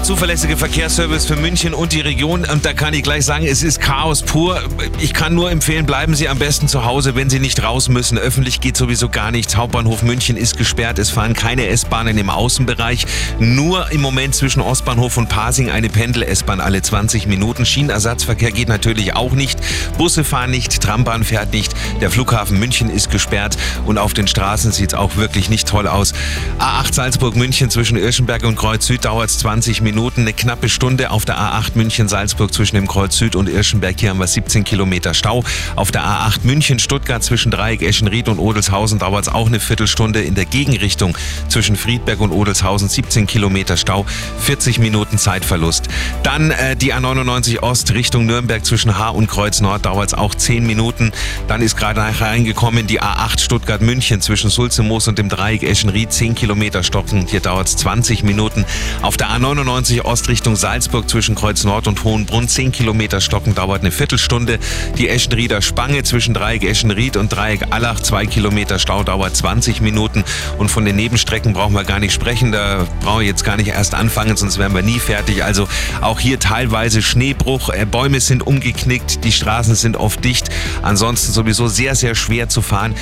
der zuverlässige Verkehrsservice für München und die Region. Und da kann ich gleich sagen, es ist Chaos pur. Ich kann nur empfehlen, bleiben Sie am besten zu Hause, wenn Sie nicht raus müssen. Öffentlich geht sowieso gar nichts. Hauptbahnhof München ist gesperrt. Es fahren keine S-Bahnen im Außenbereich. Nur im Moment zwischen Ostbahnhof und Pasing eine Pendel-S-Bahn alle 20 Minuten. Schienenersatzverkehr geht natürlich auch nicht. Busse fahren nicht, Trambahn fährt nicht. Der Flughafen München ist gesperrt und auf den Straßen sieht es auch wirklich nicht toll aus. A8 Salzburg-München zwischen Irschenberg und Kreuz Süd dauert es 20 Minuten, eine knappe Stunde. Auf der A8 München-Salzburg zwischen dem Kreuz Süd und Irschenberg, hier haben wir 17 Kilometer Stau. Auf der A8 München-Stuttgart zwischen Dreieck Eschenried und Odelshausen dauert es auch eine Viertelstunde. In der Gegenrichtung zwischen Friedberg und Odelshausen 17 Kilometer Stau, 40 Minuten Zeitverlust. Dann äh, die A99 Ost Richtung Nürnberg zwischen Haar und Kreuz Nord dauert es auch 10 Minuten. Dann ist gerade reingekommen die A8 Stuttgart-München zwischen Sulzemoos und dem Dreieck Eschenried 10 Kilometer stocken. Hier dauert es 20 Minuten. Auf der A99 Ost Richtung Salzburg zwischen Kreuz Nord und Hohenbrunn 10 Kilometer stocken dauert eine Viertelstunde. Die Eschenrieder Spange zwischen Dreieck Eschenried und Dreieck Allach 2 Kilometer Stau dauert 20 Minuten. Und von den Nebenstrecken brauchen wir gar nicht sprechen. Da brauche ich jetzt gar nicht erst anfangen, sonst wären wir nie fertig. Also auch hier teilweise Schneebruch. Äh, Bäume sind umgeknickt, die Straßen sind oft dicht. Ansonsten sowieso sehr, sehr schwer zu fahren.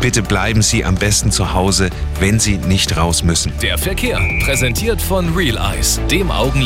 Bitte bleiben Sie am besten zu Hause, wenn Sie nicht raus müssen. Der Verkehr, präsentiert von Real Eyes, dem Augenländer.